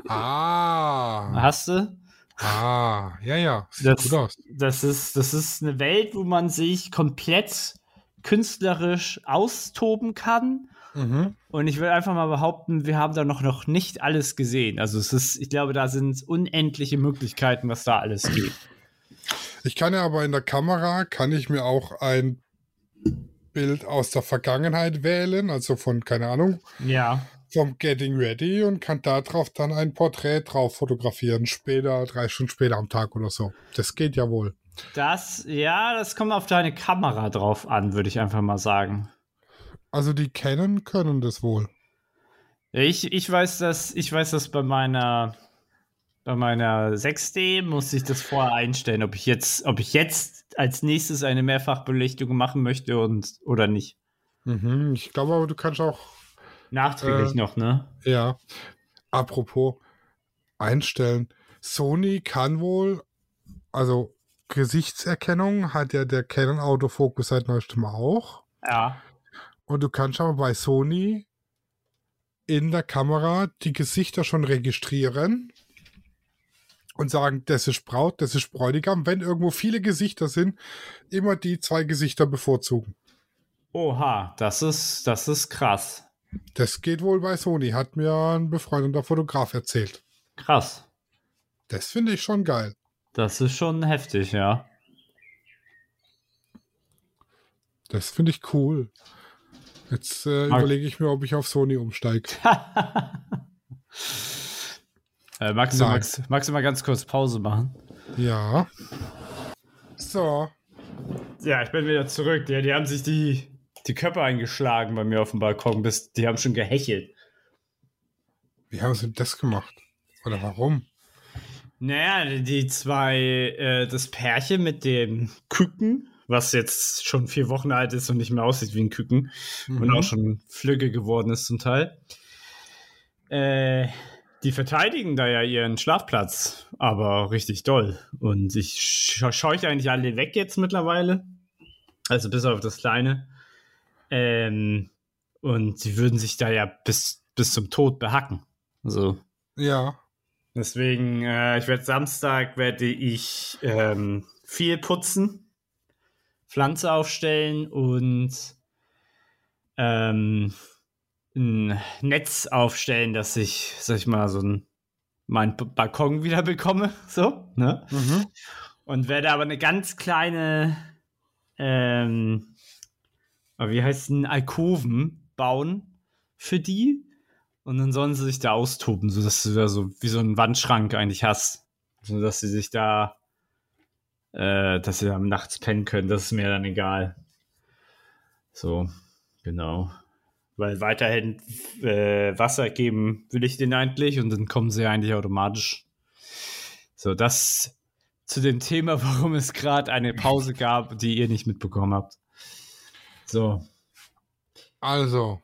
Ah. Hast du? Ah, ja, ja. Sieht Das- gut aus. Das ist, das ist eine Welt, wo man sich komplett künstlerisch austoben kann. Mhm. Und ich will einfach mal behaupten, wir haben da noch, noch nicht alles gesehen. Also es ist, ich glaube, da sind unendliche Möglichkeiten, was da alles geht. Ich kann ja aber in der Kamera, kann ich mir auch ein Bild aus der Vergangenheit wählen, also von, keine Ahnung, Ja. vom Getting Ready und kann darauf dann ein Porträt drauf fotografieren, später, drei Stunden später am Tag oder so. Das geht ja wohl. Das, ja, das kommt auf deine Kamera drauf an, würde ich einfach mal sagen. Also die kennen, können das wohl. Ich, ich weiß, dass, ich weiß, dass bei meiner, bei meiner 6D muss ich das vorher einstellen, ob ich jetzt, ob ich jetzt als nächstes eine Mehrfachbelichtung machen möchte und oder nicht. Mhm. Ich glaube aber, du kannst auch, Nachträglich Äh, noch, ne? ja, apropos, einstellen. Sony kann wohl, also Gesichtserkennung hat ja der Canon Autofokus seit neuestem auch. Ja. Und du kannst aber bei Sony in der Kamera die Gesichter schon registrieren und sagen, das ist Braut, das ist Bräutigam. Wenn irgendwo viele Gesichter sind, immer die zwei Gesichter bevorzugen. Oha, das ist, das ist krass. Das geht wohl bei Sony, hat mir ein befreundeter Fotograf erzählt. Krass. Das finde ich schon geil. Das ist schon heftig, ja. Das finde ich cool. Jetzt äh, überlege ich mir, ob ich auf Sony umsteige. Äh, magst, du, magst, magst du mal ganz kurz Pause machen? Ja. So. Ja, ich bin wieder zurück. Die, die haben sich die, die Köpfe eingeschlagen bei mir auf dem Balkon. Bis, die haben schon gehechelt. Wie haben sie das gemacht? Oder warum? Naja, die zwei, äh, das Pärchen mit dem Küken, was jetzt schon vier Wochen alt ist und nicht mehr aussieht wie ein Küken und Mhm. auch schon flügge geworden ist zum Teil. Äh, die verteidigen da ja ihren Schlafplatz, aber richtig doll. Und ich sch scheuche eigentlich alle weg jetzt mittlerweile. Also bis auf das Kleine. Ähm, und sie würden sich da ja bis, bis zum Tod behacken. Also, Ja. Deswegen, äh, ich werde Samstag werde ich ähm, viel putzen, Pflanze aufstellen und ähm, ein Netz aufstellen, dass ich, sag ich mal, so ein meinen Balkon wieder bekomme, so, ne? Mhm. Und werde aber eine ganz kleine, ähm, wie heißt denn, Alkoven bauen für die. Und dann sollen sie sich da austoben, sodass du da so wie so einen Wandschrank eigentlich hast. So dass sie sich da, äh, dass sie da nachts pennen können. Das ist mir dann egal. So, genau. Weil weiterhin äh, Wasser geben will ich denen eigentlich und dann kommen sie eigentlich automatisch. So, das zu dem Thema, warum es gerade eine Pause gab, die ihr nicht mitbekommen habt. So. Also.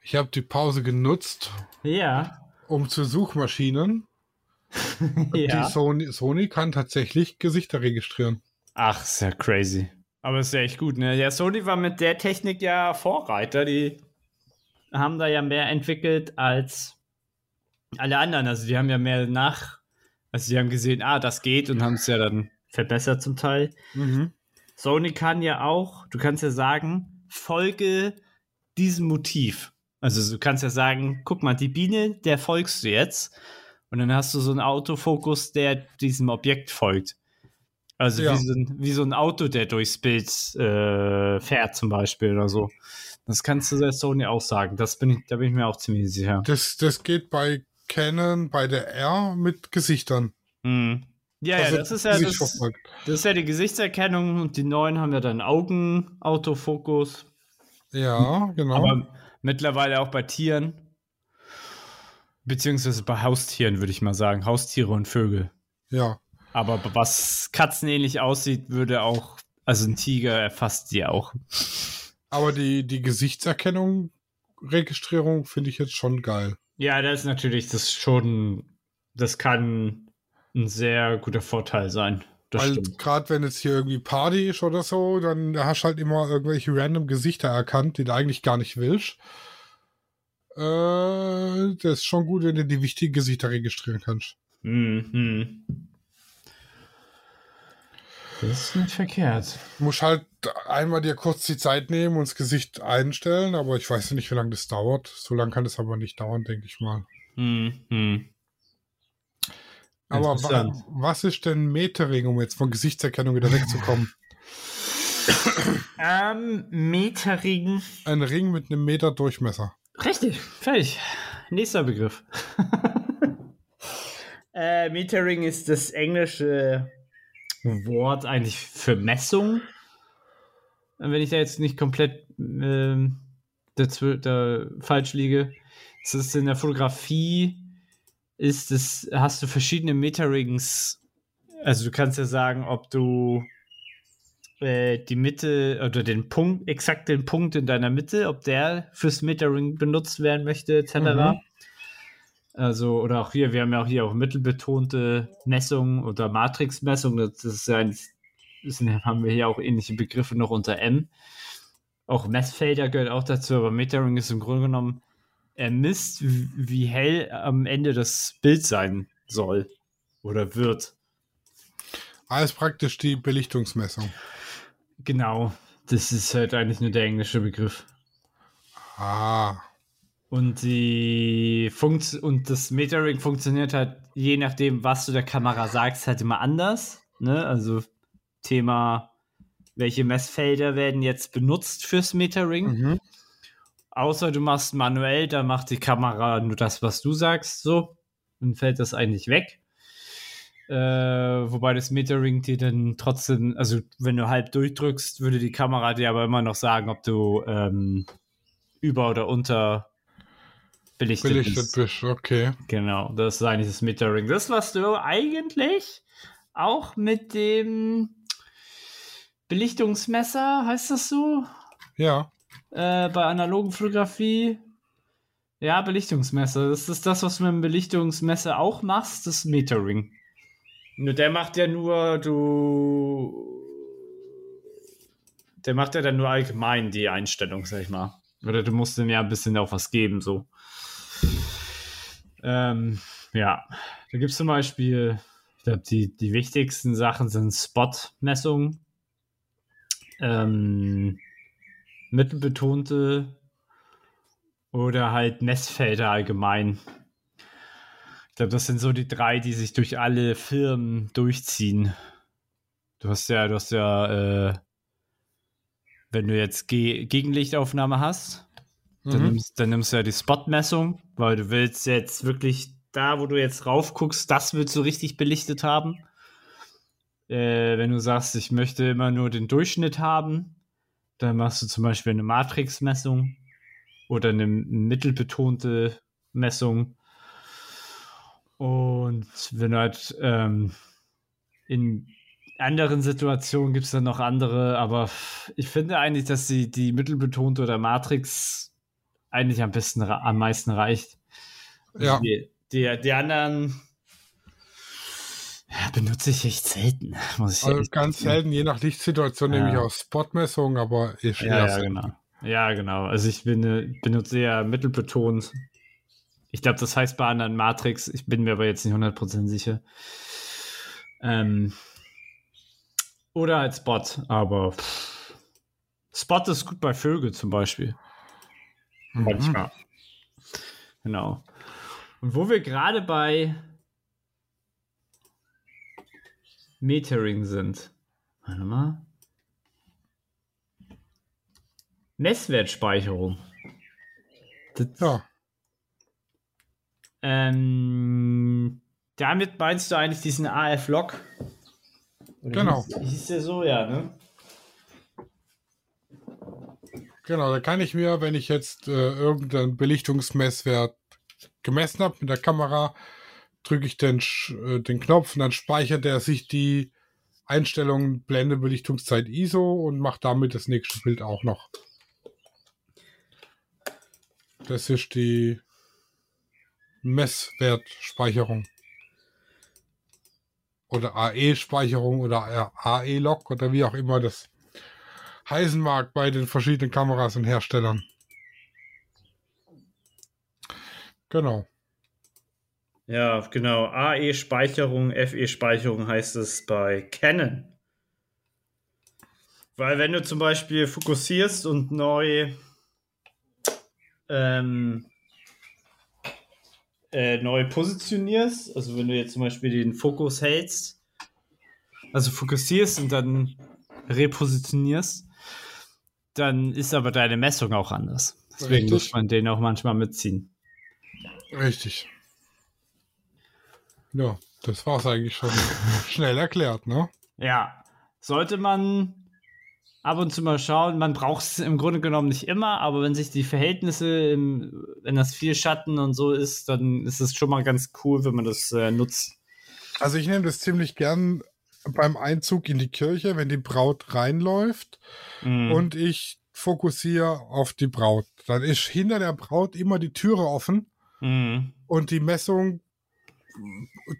Ich habe die Pause genutzt, Ja. um zu Suchmaschinen. Die ja. Sony, Sony kann tatsächlich Gesichter registrieren. Ach, ist ja crazy. Aber ist ja echt gut, ne? Ja, Sony war mit der Technik ja Vorreiter. Die haben da ja mehr entwickelt als alle anderen. Also die haben ja mehr nach, also die haben gesehen, ah, das geht und haben es ja dann verbessert zum Teil. Mhm. Sony kann ja auch, du kannst ja sagen, folge diesem Motiv. Also du kannst ja sagen, guck mal, die Biene, der folgst du jetzt. Und dann hast du so einen Autofokus, der diesem Objekt folgt. Also Ja. wie, so ein, wie so ein Auto, der durchs Bild äh, fährt zum Beispiel oder so. Das kannst du der Sony auch sagen. Das bin ich, da bin ich mir auch ziemlich sicher. Das, das geht bei Canon, bei der R mit Gesichtern. Mhm. Ja, Also ja, das ist ja, das, das ist ja die Gesichtserkennung und die neuen haben ja dann Augen-Autofokus. Ja, genau. Aber mittlerweile auch bei Tieren. Beziehungsweise bei Haustieren, würde ich mal sagen. Haustiere und Vögel. ja. Aber was katzenähnlich aussieht, würde auch, also ein Tiger erfasst die auch. Aber die, die Gesichtserkennung, Registrierung finde ich jetzt schon geil. Ja, das ist natürlich das schon, das kann ein sehr guter Vorteil sein. Das Weil gerade wenn jetzt hier irgendwie Party ist oder so, dann hast du halt immer irgendwelche random Gesichter erkannt, die du eigentlich gar nicht willst. Äh, das ist schon gut, wenn du die wichtigen Gesichter registrieren kannst. Mhm. Das ist nicht verkehrt. Muss halt einmal dir kurz die Zeit nehmen und das Gesicht einstellen, aber ich weiß nicht, wie lange das dauert. So lange kann das aber nicht dauern, denke ich mal. Mhm. Aber wa was ist denn Metering, um jetzt von Gesichtserkennung wieder wegzukommen? Ähm, Metering. Ein Ring mit einem Meter Durchmesser. Richtig, fertig. Nächster Begriff. äh, Metering ist das englische Wort eigentlich für Messung. Wenn ich da jetzt nicht komplett ähm, dazw- da falsch liege. Es ist in der Fotografie, ist es, hast du verschiedene Meterings. Also du kannst ja sagen, ob du äh, die Mitte oder den Punkt, exakt den Punkt in deiner Mitte, ob der fürs Metering benutzt werden möchte, etc. Mhm. Also, oder auch hier, wir haben ja auch hier auch mittelbetonte Messungen oder Matrixmessungen. Das ist ja ein, sind, haben wir hier auch ähnliche Begriffe noch unter M. Auch Messfelder gehört auch dazu, aber Metering ist im Grunde genommen, er misst, wie hell am Ende das Bild sein soll oder wird. Alles praktisch die Belichtungsmessung. Genau, das ist halt eigentlich nur der englische Begriff. Ah. Und die Funkt und das Metering funktioniert halt je nachdem, was du der Kamera sagst, halt immer anders. Ne? Also Thema, welche Messfelder werden jetzt benutzt fürs Metering? Mhm. Außer du machst manuell, dann macht die Kamera nur das, was du sagst, so. Dann fällt das eigentlich weg. Äh, wobei das Metering dir dann trotzdem, also wenn du halb durchdrückst, würde die Kamera dir aber immer noch sagen, ob du ähm, über oder unter belichtet, Belichtet bist. bist, okay. Genau, das ist eigentlich das Metering. Das, was du eigentlich auch mit dem Belichtungsmesser, heißt das so? Ja. Äh, bei analogen Fotografie. Ja, Belichtungsmesser. Das ist das, was du mit dem Belichtungsmesser auch machst, das Metering. Nur der macht ja nur, du. Der macht ja dann nur allgemein die Einstellung, sag ich mal. Oder du musst ihm ja ein bisschen auch was geben, so. Ähm, ja, da gibt es zum Beispiel, ich glaube, die, die wichtigsten Sachen sind Spot-Messungen, ähm, mittelbetonte oder halt Messfelder allgemein. Ich glaube, das sind so die drei, die sich durch alle Firmen durchziehen. Du hast ja, du hast ja, äh, wenn du jetzt Ge Gegenlichtaufnahme hast, dann, Mhm. nimmst, dann nimmst du ja die Spot-Messung, weil du willst jetzt wirklich da, wo du jetzt rauf guckst, das willst du richtig belichtet haben. Äh, wenn du sagst, ich möchte immer nur den Durchschnitt haben, dann machst du zum Beispiel eine Matrix-Messung oder eine mittelbetonte Messung. Und wenn du halt ähm, in anderen Situationen gibt es dann noch andere, aber ich finde eigentlich, dass die, die mittelbetonte oder Matrix eigentlich am besten am meisten reicht. Ja. Die, die, die anderen ja, benutze ich echt selten, muss ich Also ganz sagen. selten, je nach Lichtsituation Ja. nehme ich auch Spotmessungen, aber ich Ja, ja, selten. genau. Ja, genau. Also ich bin, äh, benutze eher mittelbetont. Ich glaube, das heißt bei anderen Matrix. Ich bin mir aber jetzt nicht 100% sicher. Ähm, oder als Spot, aber pff. Spot ist gut bei Vögel zum Beispiel. Mhm. Manchmal. Genau. Und wo wir gerade bei Metering sind. Warte mal. Messwertspeicherung. Das, Ja, ähm, damit meinst du eigentlich diesen AF-Log? Genau. Hieß, hieß der so, ja, ne? genau. Da kann ich mir, wenn ich jetzt äh, irgendeinen Belichtungsmesswert gemessen habe mit der Kamera, drücke ich den, äh, den Knopf und dann speichert er sich die Einstellungen Blende, Belichtungszeit ISO und macht damit das nächste Bild auch noch. Das ist die Messwertspeicherung. Oder AE-Speicherung oder AE-Log oder wie auch immer das heißen mag bei den verschiedenen Kameras und Herstellern. Genau. Ja, genau. AE-Speicherung, FE-Speicherung heißt es bei Canon. Weil wenn du zum Beispiel fokussierst und neu ähm, äh, neu positionierst, also wenn du jetzt zum Beispiel den Fokus hältst, also fokussierst und dann repositionierst, dann ist aber deine Messung auch anders. Deswegen Richtig. muss man den auch manchmal mitziehen. Richtig. Ja, das war's eigentlich schon schnell erklärt, ne? Ja, sollte man ab und zu mal schauen. Man braucht es im Grunde genommen nicht immer, aber wenn sich die Verhältnisse, im, wenn das viel Schatten und so ist, dann ist es schon mal ganz cool, wenn man das äh, nutzt. Also ich nehme das ziemlich gern beim Einzug in die Kirche, wenn die Braut reinläuft Mhm. und ich fokussiere auf die Braut. Dann ist hinter der Braut immer die Türe offen Mhm. Und die Messung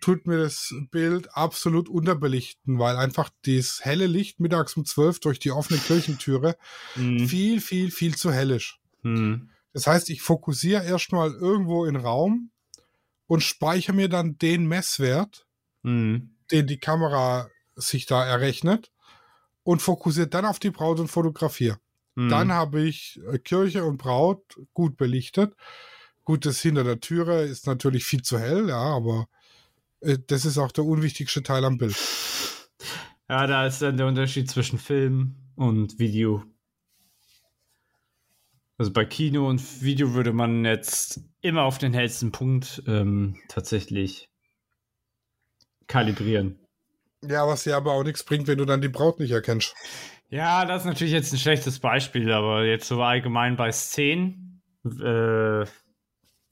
tut mir das Bild absolut unterbelichten, weil einfach das helle Licht mittags um 12 durch die offene Kirchentüre Mhm. viel, viel, viel zu hell ist. Mhm. Das heißt, ich fokussiere erstmal irgendwo in Raum und speichere mir dann den Messwert, Mhm. den die Kamera sich da errechnet und fokussiere dann auf die Braut und fotografiere. Mhm. Dann habe ich äh, Kirche und Braut gut belichtet. Gut, das hinter der Türe ist natürlich viel zu hell, ja, aber äh, das ist auch der unwichtigste Teil am Bild. Ja, da ist dann der Unterschied zwischen Film und Video. Also bei Kino und Video würde man jetzt immer auf den hellsten Punkt ähm, tatsächlich kalibrieren. Ja, was dir aber auch nichts bringt, wenn du dann die Braut nicht erkennst. Ja, das ist natürlich jetzt ein schlechtes Beispiel, aber jetzt so allgemein bei Szenen, äh,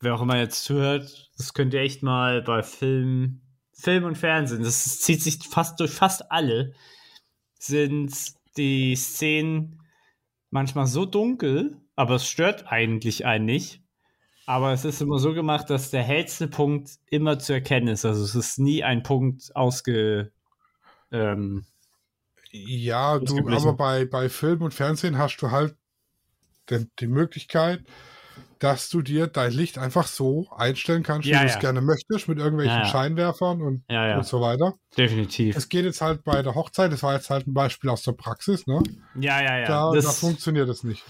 wer auch immer jetzt zuhört, das könnt ihr echt mal bei Film, Film und Fernsehen, das zieht sich fast durch fast alle, sind die Szenen manchmal so dunkel, aber es stört eigentlich einen nicht. Aber es ist immer so gemacht, dass der hellste Punkt immer zu erkennen ist. Also es ist nie ein Punkt ausge. Ähm, Ja, du, aber bei, bei Film und Fernsehen hast du halt die, die Möglichkeit, dass du dir dein Licht einfach so einstellen kannst, wie Ja, du es ja. gerne möchtest, mit irgendwelchen Ja. Scheinwerfern und, und so weiter. definitiv. Es geht jetzt halt bei der Hochzeit, das war jetzt halt ein Beispiel aus der Praxis, ne? Ja, ja, ja. da, da das, funktioniert es nicht.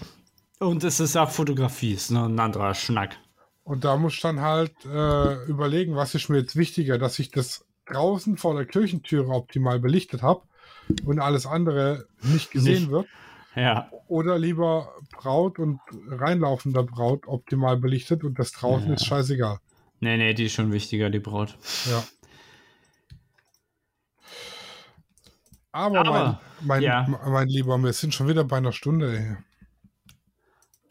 und es ist auch Fotografie, ist noch ein anderer Schnack. Und da muss ich dann halt äh, überlegen, was ist mir jetzt wichtiger, dass ich das draußen vor der Kirchentüre optimal belichtet habe und alles andere nicht gesehen Nicht. wird. Ja, Oder lieber Braut und reinlaufender Braut optimal belichtet und das draußen Ja. ist scheißegal. nee, nee, die ist schon wichtiger, die Braut. Ja. Aber, Aber, mein, mein, ja. mein Lieber, wir sind schon wieder bei einer Stunde.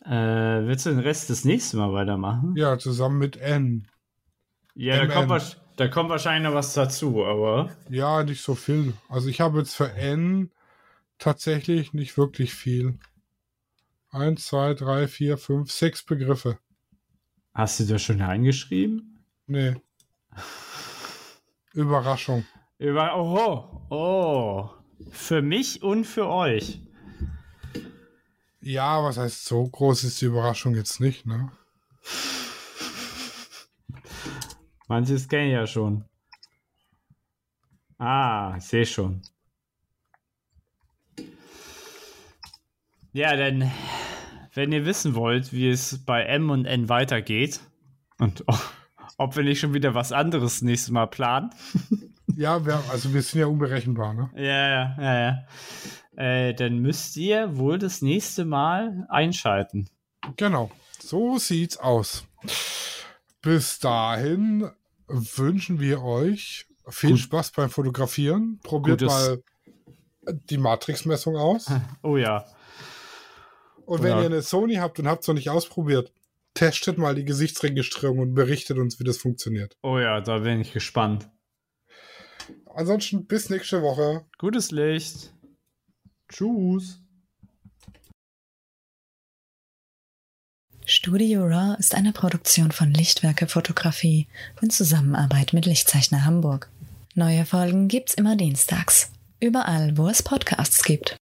Äh, willst du den Rest das nächste Mal weitermachen? Ja, zusammen mit N. Ja, da kommt, da kommt wahrscheinlich noch was dazu, aber. Ja, nicht so viel. Also ich habe jetzt für N tatsächlich nicht wirklich viel. Eins, zwei, drei, vier, fünf, sechs Begriffe. Hast du das schon reingeschrieben? Nee. Überraschung. Über. Oh, oh. Für mich und für euch. Ja, was heißt so groß ist die Überraschung jetzt nicht, ne? Manches kenne ich ja schon. Ah, ich sehe schon. Ja, denn wenn ihr wissen wollt, wie es bei M und N weitergeht und ob wir nicht schon wieder was anderes nächstes Mal planen. Ja, wir, also wir sind ja unberechenbar, ne? Ja, ja, ja, ja. Äh, dann müsst ihr wohl das nächste Mal einschalten. Genau. So sieht's aus. Bis dahin wünschen wir euch viel Gut. Spaß beim Fotografieren. Probiert Gutes- mal die Matrix-Messung aus. Oh ja. Und wenn Ja. ihr eine Sony habt und habt es noch nicht ausprobiert, testet mal die Gesichtsregistrierung und berichtet uns, wie das funktioniert. Oh ja, da bin ich gespannt. Ansonsten bis nächste Woche. Gutes Licht. Tschüss. Studio Raw ist eine Produktion von Lichtwerke Fotografie in Zusammenarbeit mit Lichtzeichner Hamburg. Neue Folgen gibt's immer dienstags. Überall, wo es Podcasts gibt.